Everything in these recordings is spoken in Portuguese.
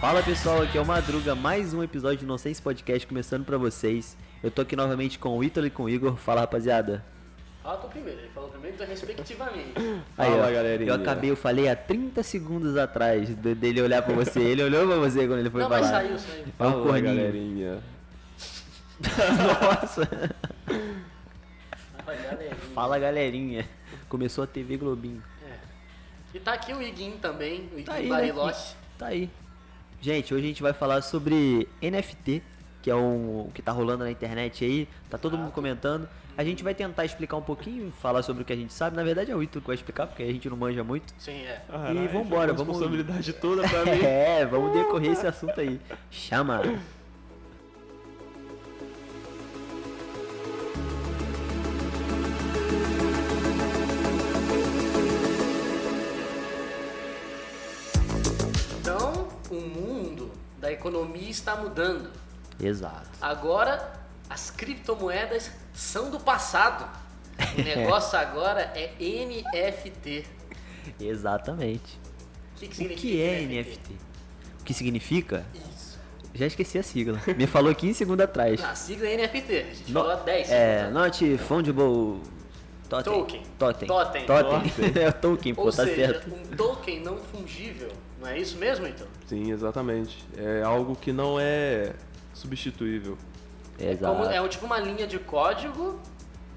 Fala pessoal, aqui é o Madruga, mais um episódio do Nonsense Podcast começando pra vocês. Eu tô aqui novamente com o Ítalo e com o Igor. Fala rapaziada. Fala tu primeiro, ele falou primeiro, então respectivamente. Aí, Fala, ó, galerinha. Eu acabei, eu falei há 30 segundos atrás de- dele olhar pra você. Ele olhou pra você quando ele foi Não, mas falar. saiu, saiu. É um Fala, corninho. galerinha. Nossa. Fala, galerinha. Fala galerinha. Começou a TV Globinho. É. E tá aqui o Iguinho também, o Iguinho Tá aí, né? Bariloche. Tá aí. Gente, hoje a gente vai falar sobre NFT, que é um, o que tá rolando na internet aí. Tá todo mundo comentando. A gente vai tentar explicar um pouquinho, falar sobre o que a gente sabe. Na verdade é o Ítalo que vai explicar, porque a gente não manja muito. Sim, é. Caralho, vambora, a vamos- responsabilidade toda pra mim. É, vamos decorrer esse assunto aí. Chama. Então, o mundo da economia está mudando. Exato. Agora, as criptomoedas são do passado. O negócio agora é NFT. Exatamente. O que, que O que é NFT? O que significa? Isso. Já esqueci a sigla. Me falou 15 segundos atrás. Na sigla é NFT. A gente No- falou há 10 É, segundos. not fungible totem. Token. Totem. Totem. Totem. é o token, pô, Ou tá seja, certo. um token não fungível. Não é isso mesmo, então? Sim, exatamente. É algo que não é substituível. Exato. Como, é tipo uma linha de código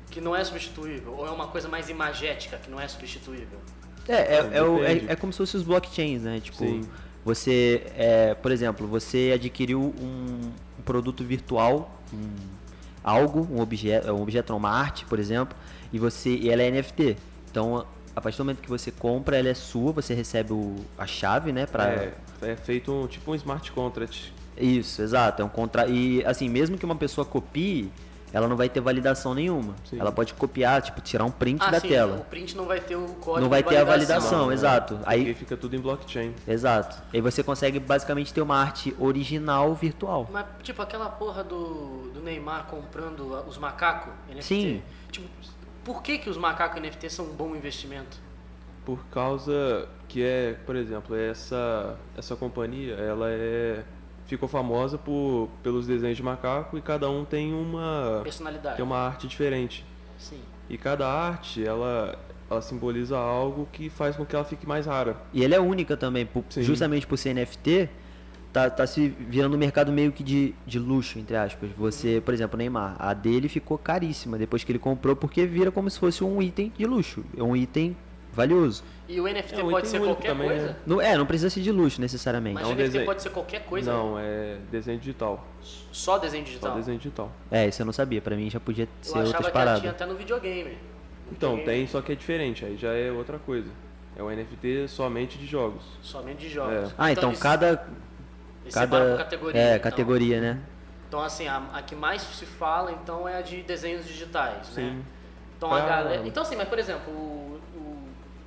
que não é substituível? Ou é uma coisa mais imagética que não é substituível? É, é, é, o- é- é como se fossem os blockchains, né? Tipo, Sim. você, é, por exemplo, você adquiriu um, um produto virtual, um- algo, um objeto, um objeto, uma arte, por exemplo, e você, e ela é NFT. Então, a partir do momento que você compra, ela é sua, você recebe o, a chave, né? Pra, É, é feito um, tipo um smart contract. Isso, exato. É um contra... E assim, mesmo que uma pessoa copie, ela não vai ter validação nenhuma. Sim. Ela pode copiar, tipo, tirar um print ah, da sim, tela. o print não vai ter o código Não vai de ter a validação, Não, exato. Porque Aí, fica tudo em blockchain. exato. Aí você consegue basicamente ter uma arte original virtual. Mas, tipo, aquela porra do, do Neymar comprando os macacos NFT. Sim. Tipo, por que, que os macacos NFT são um bom investimento? Por causa que é, por exemplo, essa, essa companhia, ela é ficou famosa por, pelos desenhos de macaco e cada um tem uma Personalidade. tem uma arte diferente. Sim. E cada arte, ela ela simboliza algo que faz com que ela fique mais rara. E ela é única também, por- justamente por ser NFT, tá, tá se virando um mercado meio que de, de luxo, entre aspas. Você, por exemplo, o Neymar, a dele ficou caríssima depois que ele comprou, porque vira como se fosse um item de luxo, é um item valioso. E o NFT É, um pode ser qualquer também, coisa? né? Não, é, não precisa ser de luxo necessariamente. Mas É um NFT desenho. pode ser qualquer coisa? Não, é desenho digital. Só desenho digital? Só desenho digital. É, isso eu não sabia, pra mim já podia ser Eu achava outras que paradas. tinha até no videogame. Então, Videogame tem, só que é diferente, aí já é outra coisa. É o NFT somente de jogos. Somente de jogos. É. Ah, então, eles- cada. cada por categoria. é, então. categoria, né? Então, assim, a, a que mais se fala, então, é a de desenhos digitais, né? Sim. Então, a Pra- galera... Então, assim, mas, por exemplo, o, o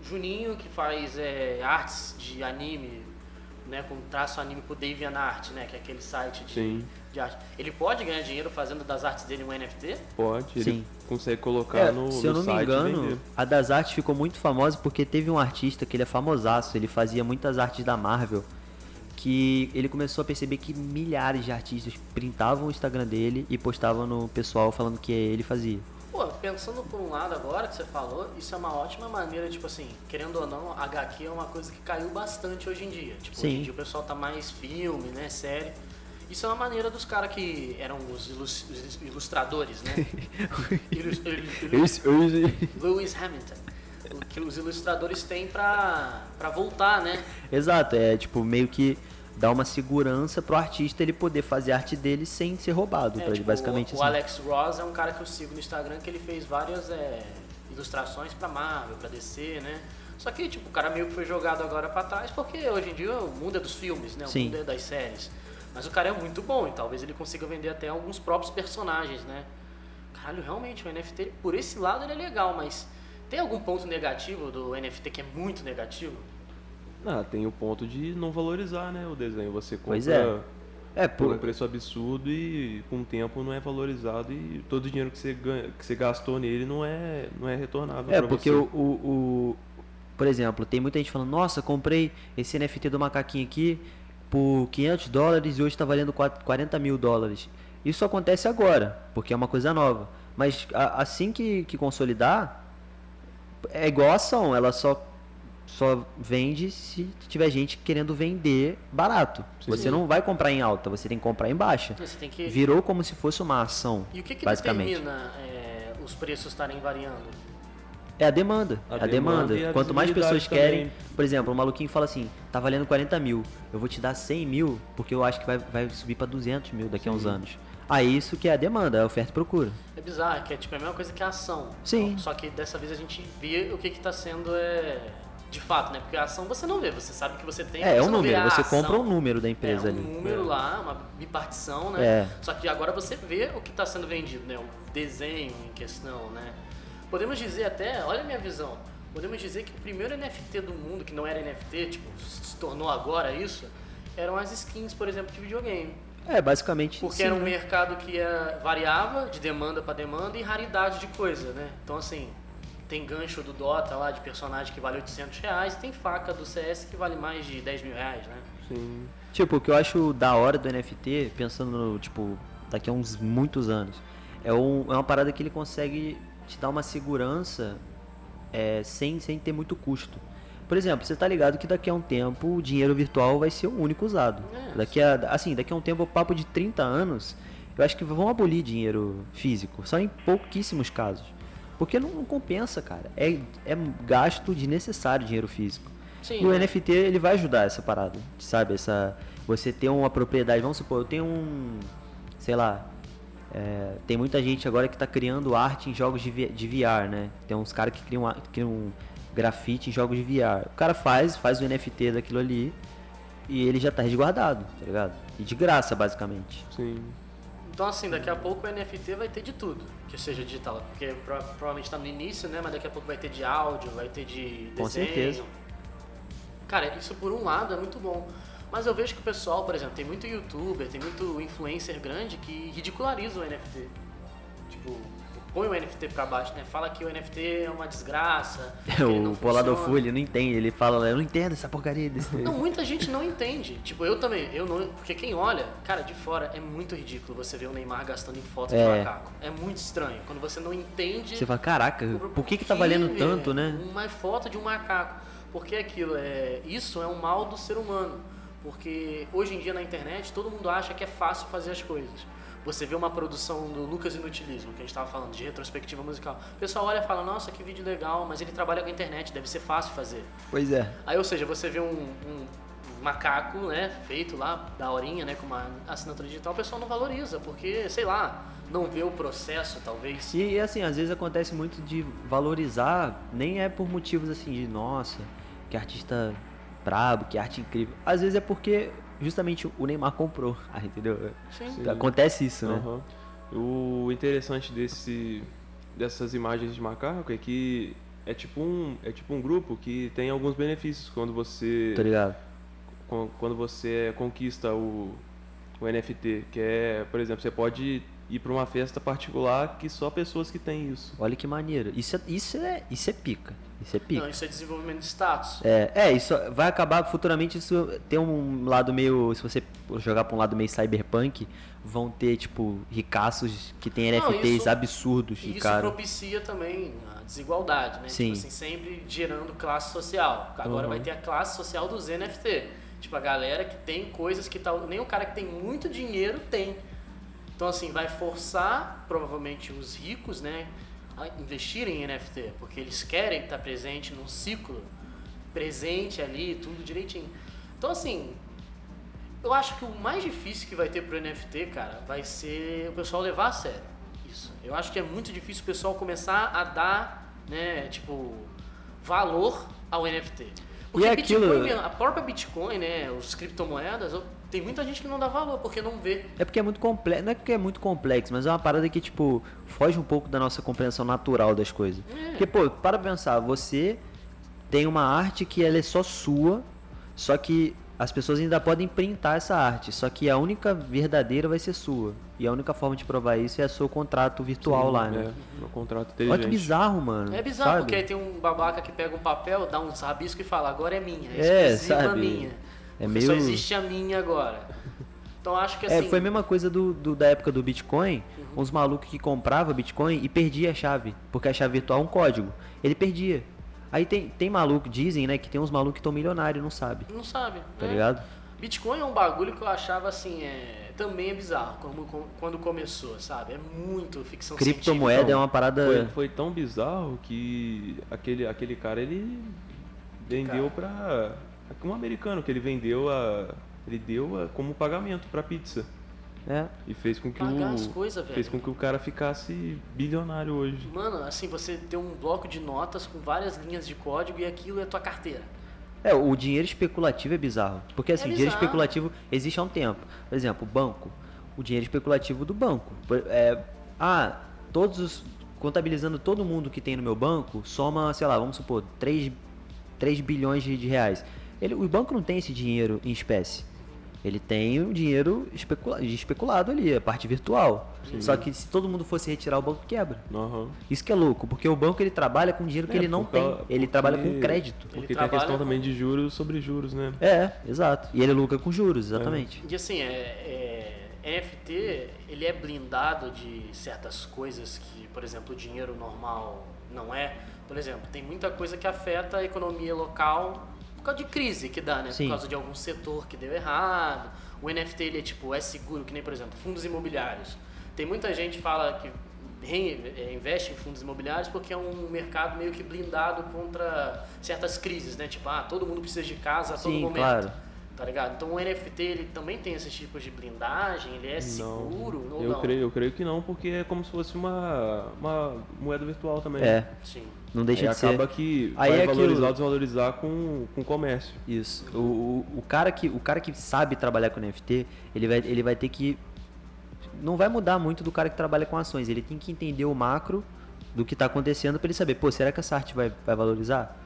Juninho, que faz é, artes de anime, né? Com traço anime pro DeviantArt, né? Que é aquele site de, Sim. de arte. Ele pode ganhar dinheiro fazendo das artes dele um NFT? Pode, ele Sim. consegue colocar É, no, se eu não me engano, a das artes ficou muito famosa porque teve um artista que ele é famosaço, ele fazia muitas artes da Marvel, que ele começou a perceber que milhares de artistas printavam o Instagram dele e postavam no pessoal falando que ele fazia. Pô, pensando por um lado agora que você falou, isso é uma ótima maneira, tipo assim, querendo ou não, HQ é uma coisa que caiu bastante hoje em dia. Tipo, hoje Sim. em dia o pessoal tá mais filme, né, série. Isso é uma maneira dos caras que eram os, ilus- os ilustradores, né? Ilus- il- il- Lewis Hamilton. O que os ilustradores têm pra, pra voltar, né? Exato, é tipo meio que dá uma segurança pro artista ele poder fazer a arte dele sem ser roubado, É, pra- tipo, basicamente o, assim. o Alex Ross é um cara que eu sigo no Instagram que ele fez várias é, ilustrações pra Marvel, pra DC, né? Só que, tipo, o cara meio que foi jogado agora pra trás porque hoje em dia o mundo é dos filmes, né? O Sim. mundo é das séries. Mas o cara é muito bom e talvez ele consiga vender até alguns próprios personagens, né? Caralho, realmente, o NFT, por esse lado ele é legal, mas Tem algum ponto negativo do NFT que é muito negativo? Ah, tem o ponto de não valorizar, né, o desenho. Você compra Pois é. É, por por, um preço absurdo e com o tempo não é valorizado e todo o dinheiro que você, ganha, que você gastou nele não é, não é retornável É, porque o, o, o- Por exemplo, tem muita gente falando, nossa, comprei esse NFT do macaquinho aqui por 500 dólares e hoje está valendo 4 40 mil dólares. Isso acontece agora, porque é uma coisa nova. Mas a- assim que, que consolidar, é igual a ação, ela só, só vende se tiver gente querendo vender barato. Você não vai comprar em alta, você tem que comprar em baixa. Você tem que. Virou como se fosse uma ação, E o que, que basicamente. determina é, os preços estarem variando? É a demanda. A é a demanda. demanda e a Quanto mais pessoas querem. também. Por exemplo, o maluquinho fala assim: tá valendo 40 mil. Eu vou te dar 100 mil porque eu acho que vai, vai subir pra 200 mil daqui a uns anos. Aí isso que é a demanda, é a oferta e procura. É bizarro, que é tipo a mesma coisa que a ação. Sim. Só que dessa vez a gente vê o que que tá sendo é, de fato, né? Porque a ação você não vê, você sabe que você tem. É, é um número. Você ação. compra um número da empresa é, um ali. número lá, uma bipartição, né? É. Só que agora você vê o que está sendo vendido, né? O desenho em questão, né? Podemos dizer até, olha a minha visão, podemos dizer que o primeiro NFT do mundo, que não era NFT, tipo, se tornou agora isso, eram as skins, por exemplo, de videogame. É, basicamente. Porque sim, era um né? mercado que variava de demanda para demanda e raridade de coisa, né? Então, assim, tem gancho do Dota lá de personagem que vale 800 reais e tem faca do CS que vale mais de 10 mil reais, né? Sim. Tipo, o que eu acho da hora do NFT, pensando no, tipo, daqui a uns muitos anos, é, um, é uma parada que ele consegue te dar uma segurança é, sem, sem ter muito custo. Por exemplo, você tá ligado que daqui a um tempo o dinheiro virtual vai ser o único usado. É. Daqui a, assim, daqui a um tempo, papo de 30 anos, eu acho que vão abolir dinheiro físico, só em pouquíssimos casos. Porque não, não compensa, cara. É, é gasto desnecessário dinheiro físico. Sim, E o né? NFT ele vai ajudar essa parada, sabe? Essa, você ter uma propriedade, vamos supor, eu tenho um, sei lá, é, tem muita gente agora que está criando arte em jogos de, de VR, né? Tem uns caras que criam, criam grafite em jogos de VR. O cara faz, faz o NFT daquilo ali e ele já tá resguardado, tá ligado? E de graça, basicamente. Sim. Então, assim, daqui a pouco o NFT vai ter de tudo que seja digital. Porque pro- provavelmente está no início, né? Mas daqui a pouco vai ter de áudio, vai ter de desenho. Com certeza. Cara, isso por um lado é muito bom. Mas eu vejo que o pessoal, por exemplo, tem muito youtuber, tem muito influencer grande que ridiculariza o NFT. Tipo, põe o NFT pra baixo, né? Fala que o NFT é uma desgraça. que o. Full, ele não entende, ele fala, eu não entendo essa porcaria desse. Não, muita gente não entende. Tipo, eu também, eu não. Porque quem olha, cara, de fora é muito ridículo você ver o Neymar gastando em fotos de É. macaco. É muito estranho. Quando você não entende. Você fala, caraca, o por que que tá valendo porquê, tanto, né? Uma foto de um macaco. Porque aquilo é. Isso é um mal do ser humano. Porque hoje em dia na internet todo mundo acha que é fácil fazer as coisas. Você vê uma produção do Lucas Inutilismo, que a gente estava falando, de retrospectiva musical. O pessoal olha e fala, nossa, que vídeo legal, mas ele trabalha com a internet, deve ser fácil fazer. Pois é. Aí, ou seja, você vê um, um macaco, né, feito lá, da horinha, né, com uma assinatura digital, o pessoal não valoriza, porque, sei lá, não vê o processo, talvez. E, e, assim, às vezes acontece muito de valorizar, nem é por motivos assim de nossa, que artista brabo, que arte incrível. Às vezes é porque justamente o Neymar comprou, entendeu? Sim. Sim. Acontece isso, né? Aham. O interessante desse, dessas imagens de macaco é que é tipo um, é tipo um grupo que tem alguns benefícios quando você Tô ligado. quan- quando você conquista o, o NFT, que é, por exemplo, você pode ir para uma festa particular que só pessoas que têm isso. Olha que maneiro. Isso é, isso é, isso é pica. Isso é pica. Não, isso é desenvolvimento de status. É, é, isso vai acabar futuramente isso tem um lado meio, se você jogar pra um lado meio cyberpunk, vão ter tipo ricaços que têm Não, NFTs isso- absurdos E de isso cara. propicia também a desigualdade, né? Sim. Tipo assim, sempre gerando classe social. Agora Uhum. vai ter a classe social dos NFT. Tipo, a galera que tem coisas que tal, nem o cara que tem muito dinheiro tem. Então, assim, vai forçar, provavelmente, os ricos, né, a investirem em NFT, porque eles querem estar presente num ciclo, presente ali, tudo direitinho. Então, assim, eu acho que o mais difícil que vai ter pro NFT, cara, vai ser o pessoal levar a sério isso. Eu acho que é muito difícil o pessoal começar a dar, né, tipo, valor ao NFT. Porque E é aquilo- Bitcoin, a própria Bitcoin, né, os criptomoedas, tem muita gente que não dá valor porque não vê. É porque é muito complexo, não é porque é muito complexo, mas é uma parada que, tipo, foge um pouco da nossa compreensão natural das coisas. É. Porque, pô, para pensar, você tem uma arte que ela é só sua, só que as pessoas ainda podem printar essa arte, só que a única verdadeira vai ser sua. E a única forma de provar isso é o seu contrato virtual lá, né? É, o contrato Olha que bizarro, mano. É bizarro, sabe? porque aí tem um babaca que pega um papel, dá uns rabiscos e fala, agora é minha, é, É, exclusiva sabe? minha. É meio- Só existe a minha agora. Então acho que assim... É, foi a mesma coisa do, do- da época do Bitcoin, Uhum. uns malucos que compravam Bitcoin e perdia a chave, porque a chave virtual é um código. Ele perdia. Aí tem, tem maluco, dizem, né, que tem uns malucos que estão milionários, não sabe, Não sabe. tá né? ligado? Bitcoin é um bagulho que eu achava assim, é... também é bizarro como, como- quando começou, sabe? É muito ficção Criptomoeda científica. é uma parada... Foi, foi tão bizarro que aquele, aquele cara ele vendeu pra. Um americano que ele vendeu a. Ele deu a, como pagamento pra pizza. É, E fez com que Pagar o. as coisas, velho. Fez com que o cara ficasse bilionário hoje. Mano, assim, você tem um bloco de notas com várias linhas de código e aquilo é tua carteira. É, o dinheiro especulativo é bizarro. Porque assim, dinheiro bizarro. especulativo existe há um tempo. Por exemplo, o banco. O dinheiro especulativo do banco. É, ah, todos os. Contabilizando todo mundo que tem no meu banco, soma, sei lá, vamos supor, 3, 3 bilhões de reais. Ele, o banco não tem esse dinheiro em espécie. Ele tem o dinheiro especula, especulado ali, a parte virtual. Só que se todo mundo fosse retirar, o banco quebra. Aham. Isso que é louco, porque o banco ele trabalha com dinheiro que É, ele não tem. Ele trabalha com porque- crédito. Porque Ele tem a questão trabalha também com- de juros sobre juros, né? É, exato. E ele lucra com juros, exatamente. E assim, é, é, NFT, ele é blindado de certas coisas que, por exemplo, o dinheiro normal não é. Por exemplo, tem muita coisa que afeta a economia local por causa de crise que dá, né? Sim. Por causa de algum setor que deu errado. O NFT, ele é tipo, é seguro, que nem, por exemplo, fundos imobiliários. Tem muita gente que fala que é, investe em fundos imobiliários porque é um mercado meio que blindado contra certas crises, né? Tipo, ah, todo mundo precisa de casa a todo Sim, momento. claro. Tá ligado? Então o NFT ele também tem esses tipos de blindagem, ele é seguro ou eu não? creio, eu creio que não, porque é como se fosse uma, uma moeda virtual também. É, Sim. Não deixa Aí de ser. acaba que Aí vai é valorizar ou desvalorizar com, com o comércio. Isso. O, o, o cara que, o cara que sabe trabalhar com NFT, ele vai, ele vai ter que. Não vai mudar muito do cara que trabalha com ações. Ele tem que entender o macro do que está acontecendo para ele saber, pô, será que essa arte vai, vai valorizar?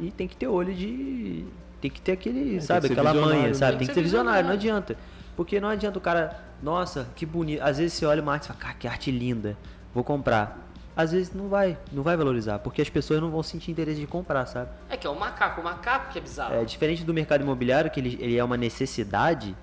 E tem que ter olho de. Tem que ter aquele, tem sabe, que ser aquela visionário, manha, né? sabe? Tem Tem que ser ser visionário, não visionário. adianta. Porque não adianta o cara, nossa, que bonito. Às vezes você olha uma arte e fala, cara, que arte linda, vou comprar. Às vezes não vai, não vai valorizar, porque as pessoas não vão sentir interesse de comprar, sabe? É que é o macaco, o macaco que é bizarro. É, diferente do mercado imobiliário, que ele, ele é uma necessidade,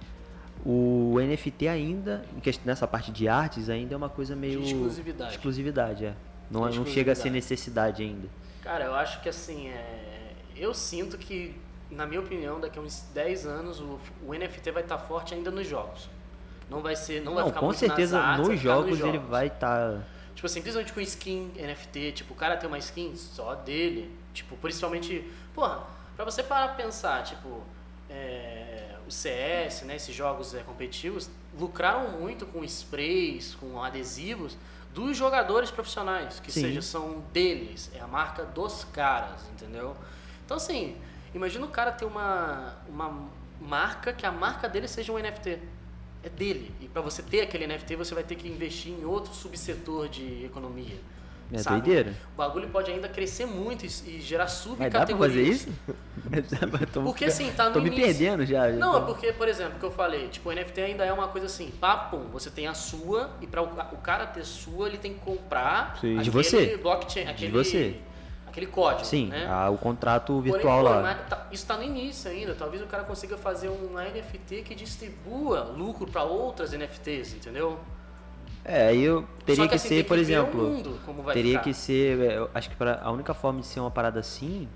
o NFT ainda, nessa parte de artes, ainda é uma coisa meio. De exclusividade. Exclusividade, é. Não, De não chega a ser exclusividade. necessidade ainda. Cara, eu acho que assim, é... eu sinto que, na minha opinião, daqui a uns 10 anos o, o NFT vai estar forte ainda nos jogos. Não vai ser, não vai Não, ficar com certeza artes, vai nos ficar jogos, ele vai estar. Tipo assim, principalmente com skin NFT, tipo, o cara tem uma skin só dele. Tipo, principalmente. Porra, pra você parar pra pensar, tipo, é, o CS, né, esses jogos é, competitivos, lucraram muito com sprays, com adesivos dos jogadores profissionais, que Sim. seja, são deles, é a marca dos caras, entendeu? Então assim, imagina o cara ter uma, uma marca que a marca dele seja um NFT é dele. E para você ter aquele NFT, você vai ter que investir em outro subsetor de economia. É sabe? doideira. O bagulho pode ainda crescer muito e, e gerar Mas dá pra fazer subcategorias. isso? Tô- Porque assim, tá no Tô me início. perdendo já. Não, é porque, por exemplo, que eu falei, tipo, o NFT ainda é uma coisa assim, papum, você tem a sua e para o, o cara ter sua, ele tem que comprar Sim. De aquele você. blockchain, aquele você. Aquele código, Sim, né? ah, o contrato Porém, virtual pô, lá. tá- isso está no início ainda. Talvez o cara consiga fazer um NFT que distribua lucro para outras NFTs, entendeu? É, aí eu teria Só que, assim, ser, por o exemplo. mundo como vai teria ficar. que ser. é, acho que pra, a única forma de ser uma parada assim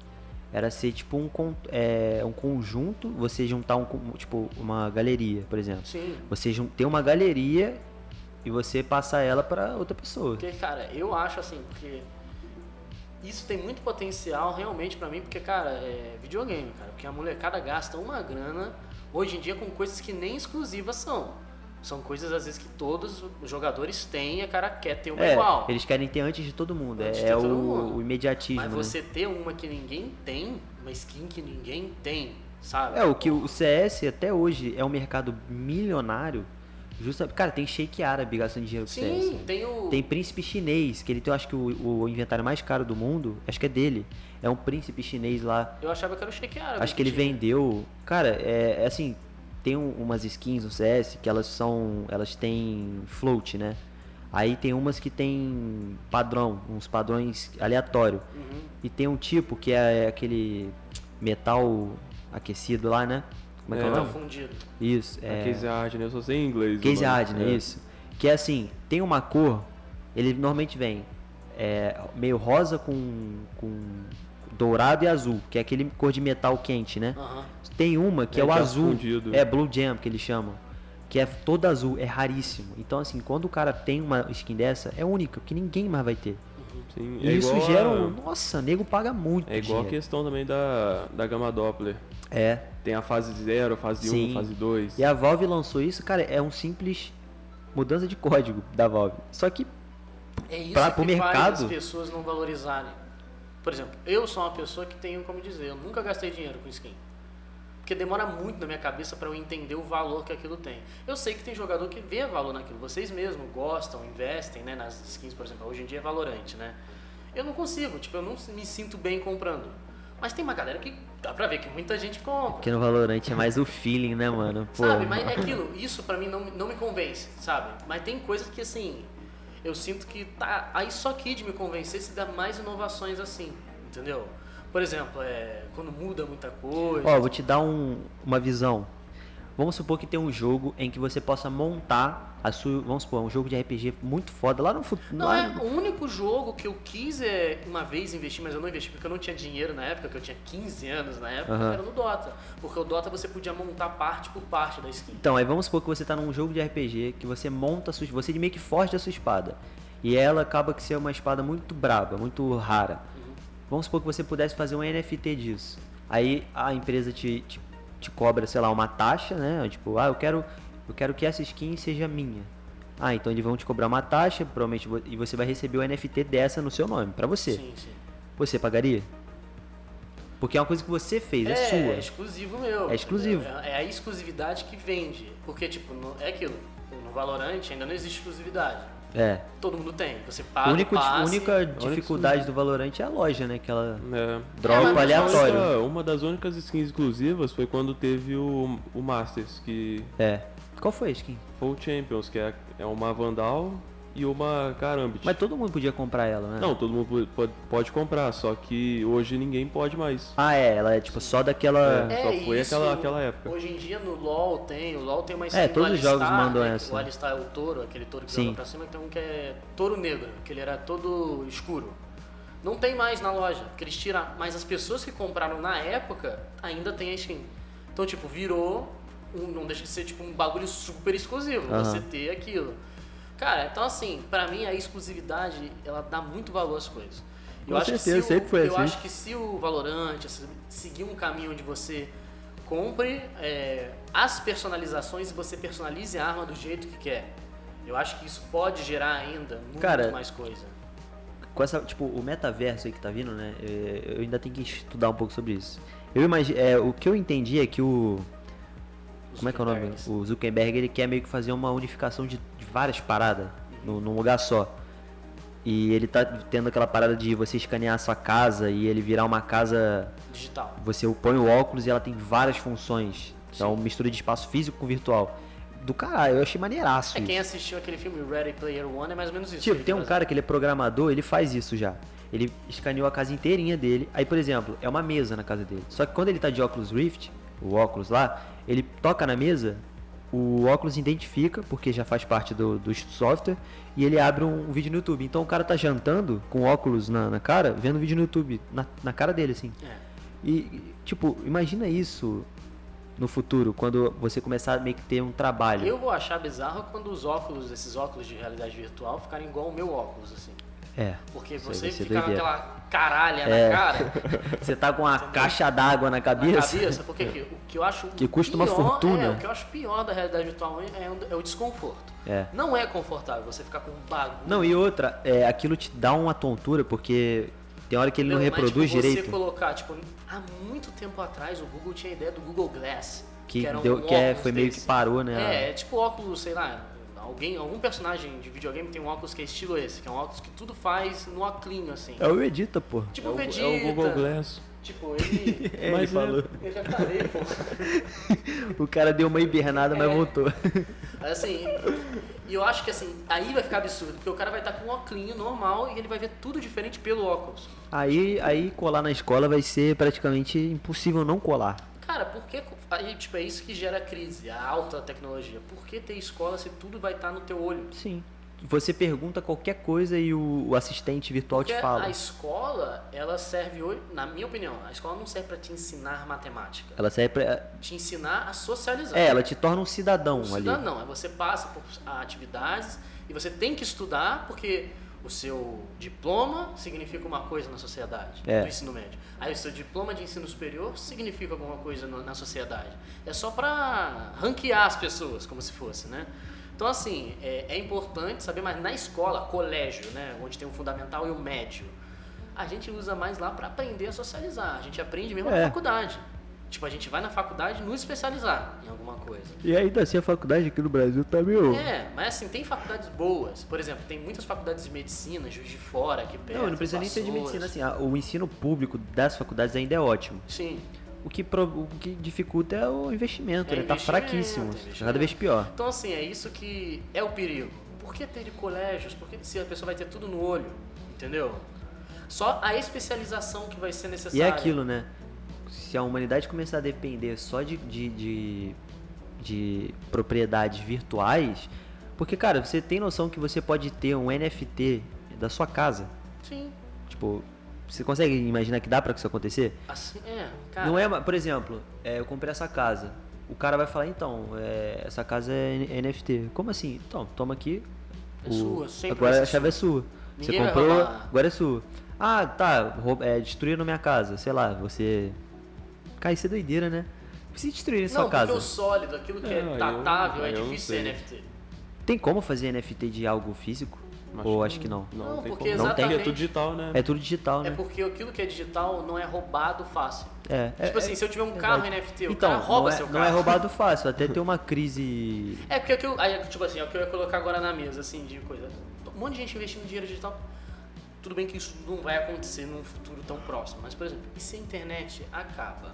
era ser tipo um, é, um conjunto, você juntar um, tipo, uma galeria, por exemplo. Sim. Você ter uma galeria e você passar ela pra outra pessoa. Porque, cara, eu acho assim, porque isso tem muito potencial realmente pra mim, porque, cara, é videogame, cara. Porque a molecada gasta uma grana hoje em dia com coisas que nem exclusivas são. São coisas, às vezes, que todos os jogadores têm e a cara quer ter uma É, igual. eles querem ter antes de todo mundo. Antes é é todo o, mundo. o imediatismo. Mas né? você ter uma que ninguém tem, uma skin que ninguém tem, sabe? É, o que o CS até hoje é um mercado milionário. Justa, cara, tem shake árabe gastando dinheiro com CS. Sim, tem o. Tem príncipe chinês, que ele tem, eu acho que o, o inventário mais caro do mundo, acho que é dele. É um príncipe chinês lá. Eu achava que era o Shake Árabe. Acho que ele tinha. vendeu. Cara, é, é assim, tem um- umas skins no CS que elas são. Elas têm float, né? Aí tem umas que tem padrão, uns padrões aleatórios. Uhum. E tem um tipo que é aquele metal aquecido lá, né? Como é que é, É, o Tá nome? fundido. Isso, É. é. Case Hard, né? Eu só sei em inglês. Case o nome. hard, né? É. Isso. Que é assim, tem uma cor, ele normalmente vem é, meio rosa com, com dourado e azul, que é aquele cor de metal quente, né? Aham. Tem uma que é, É, o é azul, fundido. é Blue Jam que eles chamam, que é todo azul, é raríssimo. Então assim, quando o cara tem uma skin dessa, é única, que ninguém mais vai ter. Sim, E é isso igual gera a- um, nossa, nego paga muito É igual a questão também da, da gama Doppler. É. Tem a fase 0, a fase 1, Sim. um, fase 2. E a Valve lançou isso, cara, é um simples mudança de código da Valve. Só que É isso Pra- que pro faz mercado? as pessoas não valorizarem. Por exemplo, eu sou uma pessoa que tenho como dizer, eu nunca gastei dinheiro com skin. Porque demora muito na minha cabeça para eu entender o valor que aquilo tem. Eu sei que tem jogador que vê valor naquilo. Vocês mesmos gostam, investem né, nas skins, por exemplo. Hoje em dia é Valorant, né? Eu não consigo, tipo, eu não me sinto bem comprando. Mas tem uma galera que dá pra ver que muita gente compra. Porque no Valorant é mais o feeling, né, mano? Pô, Sabe, mas é aquilo, isso pra mim não, não me convence, sabe? Mas tem coisas que assim, eu sinto que tá aí só aqui de me convencer se dá mais inovações assim, entendeu? Por exemplo, é, quando muda muita coisa. Ó, vou te dar um- uma visão. Vamos supor que tem um jogo em que você possa montar a sua. Vamos supor, um jogo de RPG muito foda lá no futuro. não é o único jogo que eu quis é, uma vez investir, mas eu não investi porque eu não tinha dinheiro na época, que eu tinha 15 anos na época, Aham. era no Dota. Porque o Dota você podia montar parte por parte da skin. Então, aí vamos supor que você tá num jogo de RPG que você monta a sua. Você meio que forja a sua espada. E ela acaba que ser uma espada muito braba, muito rara. Vamos supor que você pudesse fazer um NFT disso. Aí a empresa te, te, te cobra, sei lá, uma taxa, né? Tipo, ah, eu quero, eu quero que essa skin seja minha. Ah, então eles vão te cobrar uma taxa, provavelmente, e você vai receber o NFT dessa no seu nome, pra você. Sim, sim. Você pagaria? Porque é uma coisa que você fez, é, É, sua. é exclusivo meu. É exclusivo. É, é a exclusividade que vende. Porque, tipo, é aquilo. No Valorant ainda não existe exclusividade. É. Todo mundo tem. Você A paga única, o passe, única dificuldade do Valorant é a loja, né? Que ela É. dropa mas- aleatório. Uma, uma das únicas skins exclusivas foi quando teve o, o Masters, que É. Qual foi a skin? foi o Champions, que é, é uma Vandal e uma Karambit. Mas todo mundo podia comprar ela, né? Não, todo mundo pode- pode, comprar, só que hoje ninguém pode mais. Ah, é. Ela é tipo só daquela. É. Só foi isso, aquela- aquela época. Hoje em dia no LoL tem, o LoL tem uma skin É, do todos os jogos Alistar, mandam né, essa. O Alistar é o touro, aquele touro que Sim. joga pra cima, tem um que é touro negro, que ele era todo escuro. Não tem mais na loja, porque eles tiram, mas as pessoas que compraram na época ainda tem a skin. Então, tipo, virou, um, não deixa de ser tipo um bagulho super exclusivo, Aham. você ter aquilo. Cara, então assim, pra mim a exclusividade, ela dá muito valor às coisas. Eu Com acho que se o- sempre foi eu assim. acho que se o Valorant se- seguir um caminho onde você compre é, as personalizações e você personalize a arma do jeito que quer, eu acho que isso pode gerar ainda muito Cara, mais coisa. Com essa, tipo, o metaverso aí que tá vindo, né? é, Eu ainda tenho que estudar um pouco sobre isso. Eu imagino. É, o que eu entendi é que o. Como é que é o nome? O Zuckerberg ele quer meio que fazer uma unificação de, de várias paradas num, num lugar só. E ele tá tendo aquela parada de você escanear a sua casa e ele virar uma casa. Digital. Você põe o óculos e ela tem várias funções. Então, mistura de espaço físico com virtual. Do caralho, eu achei maneiraço É isso. quem assistiu aquele filme Ready Player One é mais ou menos isso. Tipo, tem um faz. cara que ele é programador, ele faz isso já. Ele escaneou a casa inteirinha dele. Aí, por exemplo, é uma mesa na casa dele. Só que quando ele tá de óculos Rift, o óculos lá, ele toca na mesa, o óculos identifica, porque já faz parte do, do software, e ele abre um, vídeo no YouTube. Então o cara tá jantando com óculos na, na cara, vendo vídeo no YouTube, na, na cara dele, assim. É. E, tipo, imagina isso no futuro, quando você começar a meio que ter um trabalho. Eu vou achar bizarro quando os óculos, esses óculos de realidade virtual, ficarem igual o meu óculos, assim. É. Porque você ficar com aquela caralha É. na cara, Você tá com a caixa d'água na na cabeça. cabeça, porque que- o que eu acho Que custa uma pior- fortuna. É, o que eu acho pior da realidade virtual é, o- é o desconforto. É. Não é confortável você ficar com um bagulho. Não, e outra, é, aquilo te dá uma tontura, porque tem hora que ele não, Mas, reproduz tipo, direito. Você colocar, tipo, há muito tempo atrás o Google tinha a ideia do Google Glass. Que, era um que é, foi meio desse. que parou, né? É, é tipo óculos, sei lá, alguém, algum personagem de videogame tem um óculos que é estilo esse, que é um óculos que tudo faz no óculos, assim. É o Edita, pô. Tipo é, o Vegeta. é o Google Glass. Tipo, ele. É, Mas ele falou. Eu já falei, pô. O cara deu uma hibernada, mas É. voltou. Mas, Assim, e eu acho que assim, aí vai ficar absurdo, porque o cara vai estar com um óculos normal e ele vai ver tudo diferente pelo óculos. Aí, aí colar na escola vai ser praticamente impossível não colar. Cara, por que. Aí, tipo, é isso que gera crise, a alta tecnologia. Por que ter escola se tudo vai estar no teu olho? Sim. Você pergunta qualquer coisa e o, o assistente virtual Porque te fala. a escola, ela serve hoje, na minha opinião, a escola não serve para te ensinar matemática. Ela serve pra... Te ensinar a socializar. É, ela te torna um cidadão Não ali. é você passa por atividades e você tem que estudar porque o seu diploma significa uma coisa na sociedade, É. do ensino médio. Aí o seu diploma de ensino superior significa alguma coisa no- na sociedade. É só para ranquear as pessoas, como se fosse, né? Então, assim, é, é importante saber, mas na escola, colégio, né, onde tem o fundamental e o médio, a gente usa mais lá para aprender a socializar. A gente aprende mesmo É. na faculdade. Tipo, a gente vai na faculdade nos especializar em alguma coisa. E ainda assim a faculdade aqui no Brasil tá meio. É, mas assim, tem faculdades boas. Por exemplo, tem muitas faculdades de medicina, Juiz de Fora, aqui perto. Não, não precisa nem ser de medicina assim. O ensino público das faculdades ainda é ótimo. Sim. O que, pro- o que dificulta é o investimento, É ele tá investimento, fraquíssimo. investimento. Cada vez pior. Então, assim, é isso que é o perigo. Por que ter de colégios? Por que se a pessoa vai ter tudo no olho? Entendeu? Só a especialização que vai ser E necessária. é aquilo, né? Se a humanidade começar a depender só de, de, de, de propriedades virtuais. Porque, cara, você tem noção que você pode ter um NFT da sua casa? Sim. Tipo, você consegue imaginar que dá pra isso acontecer? Assim, é, cara. Não é, por exemplo, é, eu comprei essa casa. O cara vai falar, então, é, essa casa é NFT. Como assim? Então, toma aqui. É sua, sempre agora a chave sua. é sua. Ninguém você comprou, agora é sua. Ah, tá, é, destruíram minha casa. Sei lá, você. Cara, isso é doideira, né? Se destruir Não, sua porque casa. o sólido, aquilo que é, É, eu- datável, é eu não difícil ser. NFT. Tem como fazer NFT de algo físico? Ou acho que não? Não, Não, tem porque como. Não tem. É tudo digital, né? É tudo digital, É né? porque aquilo que é digital não é roubado fácil. É. é- tipo assim, é- se eu tiver um é carro verdade. NFT, o então, cara rouba não é, seu Não carro. é roubado fácil, até tem uma crise. É porque aquilo, aí, tipo assim, é o que eu ia colocar agora na mesa, assim, de coisa. Um monte de gente investindo dinheiro digital. Tudo bem que isso não vai acontecer num futuro tão próximo, mas, por exemplo, e se a internet acaba?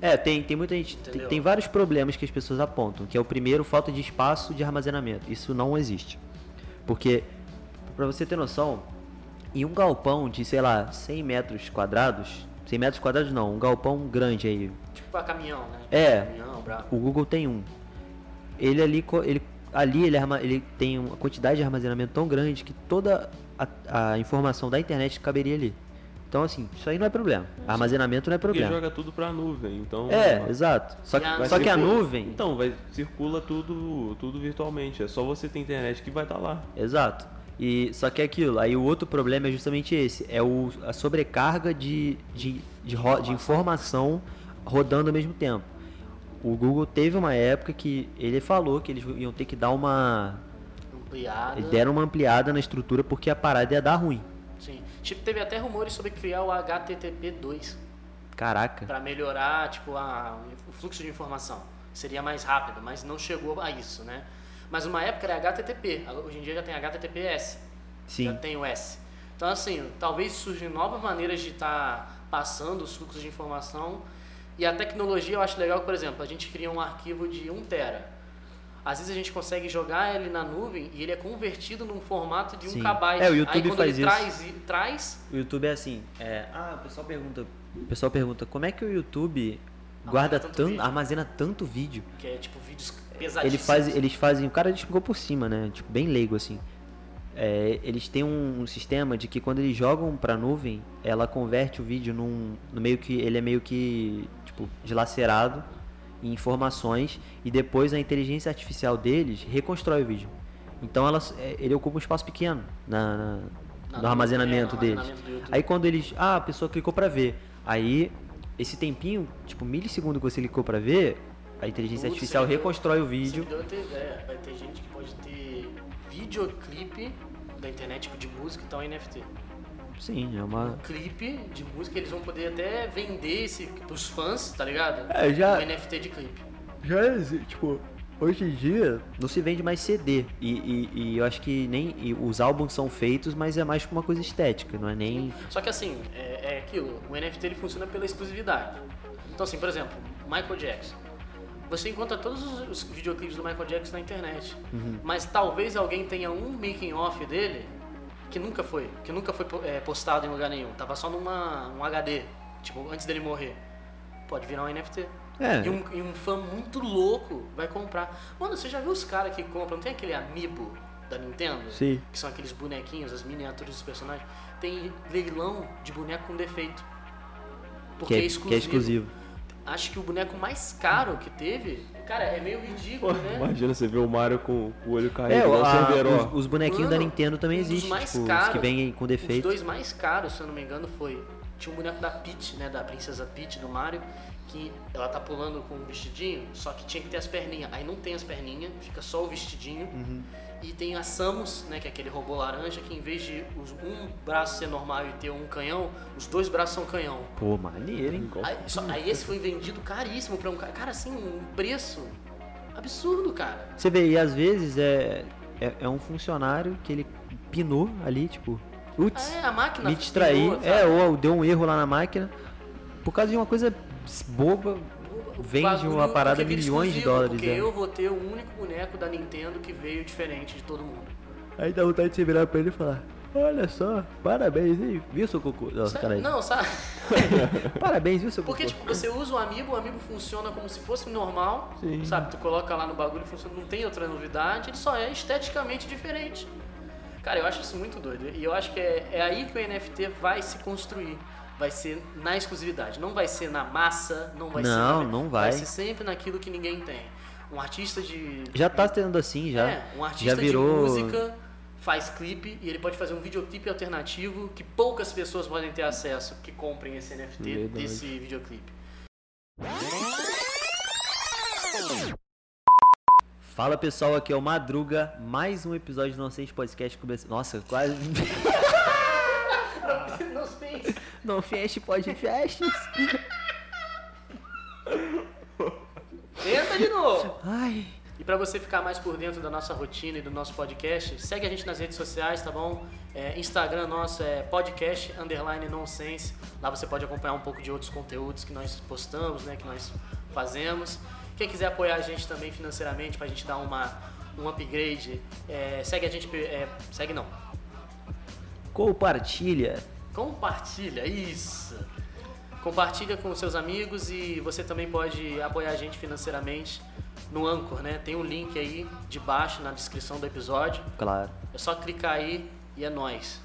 É, tem, tem muita gente. Tem, tem vários problemas que as pessoas apontam. Que é o primeiro, falta de espaço de armazenamento. Isso não existe. Porque, pra você ter noção, em um galpão de, sei lá, 100 metros quadrados. 100 metros quadrados não, um galpão grande aí. Tipo pra caminhão, né? É. Caminhão. O Google tem um. Ele ali, ele, ali ele, arma- ele tem uma quantidade de armazenamento tão grande que toda a, a informação da internet caberia ali. Então, assim, isso aí não é problema. Armazenamento não é Porque problema. joga tudo pra nuvem, então... É, exato. Só que, a- só que a nuvem. Então, vai, circula tudo, tudo virtualmente. É só você ter internet que vai estar lá. Exato. E só que é aquilo. Aí o outro problema é justamente esse, é o, a sobrecarga de, de, de, ro- de informação rodando ao mesmo tempo. O Google teve uma época que ele falou que eles iam ter que dar uma. Ampliada. Deram uma ampliada na estrutura porque a parada ia dar ruim. Tipo, teve até rumores sobre criar o HTTP2 Caraca. pra melhorar, tipo, a, o fluxo de informação. Seria mais rápido, mas não chegou a isso, né? Mas uma época era HTTP, hoje em dia já tem HTTPS. Já Sim. tem o S. Então, assim, talvez surjam novas maneiras de estar passando os fluxos de informação. E a tecnologia eu acho legal, por exemplo, a gente cria um arquivo de 1 tera. Às vezes a gente consegue jogar ele na nuvem e ele é convertido num formato de 1 Sim. KB. É, o YouTube Aí quando faz ele isso. traz, traz O YouTube é assim. É, ah, o pessoal pergunta. O pessoal pergunta como é que o YouTube guarda tanto tanto, vídeo. armazena tanto vídeo. que é tipo vídeos pesadíssimos. Ele faz, eles fazem, o cara explicou por cima, né? Tipo, bem leigo assim. É, eles têm um, um sistema de que quando eles jogam pra nuvem, ela converte o vídeo num, no meio que ele é meio que tipo dilacerado em informações e depois a inteligência artificial deles reconstrói o vídeo. Então ela, é, ele ocupa um espaço pequeno na, na- no armazenamento é, deles. armazenamento. Aí quando eles, ah, a pessoa clicou pra ver, aí esse tempinho, tipo milissegundo que você clicou pra ver, a inteligência Tudo artificial servidor- reconstrói o vídeo. servidor tem ideia. Vai ter gente que pode ter videoclipe da internet tipo de música e tal NFT. Sim, é uma. Um clipe de música, eles vão poder até vender esse pros fãs, tá ligado? É, já- Um NFT de clipe. Já existe, tipo, hoje em dia não se vende mais CD. E, e- e eu acho que nem. os álbuns são feitos, mas é mais uma coisa estética, não é nem. Só que assim, é, é aquilo, o NFT ele funciona pela exclusividade. Então assim, por exemplo, Michael Jackson. Você encontra todos os, os videoclipes do Michael Jackson na internet. Mas talvez alguém tenha um making off dele que nunca foi, que nunca foi é, postado em lugar nenhum. Tava só numa um HD, tipo, antes dele morrer. Pode virar um NFT. É. E, um, e um fã muito louco vai comprar. Mano, você já viu os caras que compram? Não tem aquele amiibo da Nintendo? Sim. que são aqueles bonequinhos, as miniaturas dos personagens, tem leilão de boneco com defeito. Porque Que é, é, que exclusivo. é exclusivo. Acho que o boneco mais caro que teve, cara, é meio ridículo, né? Imagina você ver o Mario com o olho caído, É, igual o a- os, os bonequinhos da Mano, Nintendo também um existem, mais tipo, os caros- que vêm com Os defeito. dois mais caros, se eu não me engano, foi. Tinha um boneco da Peach, né? Da princesa Peach do Mario, que ela tá pulando com um vestidinho, só que tinha que ter as perninhas. Aí não tem as perninhas, fica só o vestidinho. Uhum. E tem a Samus, né? Que é aquele robô laranja, que em vez de um braço ser normal e ter um canhão, os dois braços são canhão. Pô, maneiro, hein? Aí, só- aí esse foi vendido caríssimo pra um cara. Cara, assim, um preço absurdo, cara. Você vê, e às vezes é, é, é um funcionário que ele pinou ali, tipo, putz, É, a máquina me distraí. pinou, É, ou deu um erro lá na máquina. Por causa de uma coisa boba, vende uma parada porque vira milhões de dólares. Porque é. eu vou ter o único boneco da Nintendo que veio diferente de todo mundo. Aí dá vontade de você virar pra ele e falar: Olha só, parabéns, hein? Viu seu cocô? Nossa, Sabe- caralho. Não, sabe? Parabéns, viu seu Porque, cocô? tipo, você usa o Amiibo, o Amiibo funciona como se fosse normal, Sim. sabe? Tu coloca lá no bagulho, funciona, não tem outra novidade, ele só é esteticamente diferente. Cara, eu acho isso muito doido. E eu acho que é, é aí que o NFT vai se construir. Vai ser na exclusividade. Não vai ser na massa, não vai ser. Não, não vai. Vai ser sempre naquilo que ninguém tem. Um artista de. Já tá tendo assim, já. É, um artista já virou. de música faz clipe e ele pode fazer um videoclipe alternativo que poucas pessoas podem ter acesso que comprem esse NFT Verdade. desse videoclipe. Fala pessoal, aqui é o Madruga, mais um episódio do Nonsense Podcast começando. Nossa, quase. Não fez. Não feche, pode feche. Tenta de novo. Ai. E para você ficar mais por dentro da nossa rotina e do nosso podcast, segue a gente nas redes sociais, tá bom? É, Instagram nosso é podcast underline nonsense. Lá você pode acompanhar um pouco de outros conteúdos que nós postamos, né? Que nós fazemos. Quem quiser apoiar a gente também financeiramente pra gente dar uma, um upgrade, é, segue a gente. é, segue não. Compartilha. Compartilha, isso! Compartilha com seus amigos e você também pode apoiar a gente financeiramente no Anchor, né? Tem um link aí de baixo na descrição do episódio. Claro. É só clicar aí e é nóis.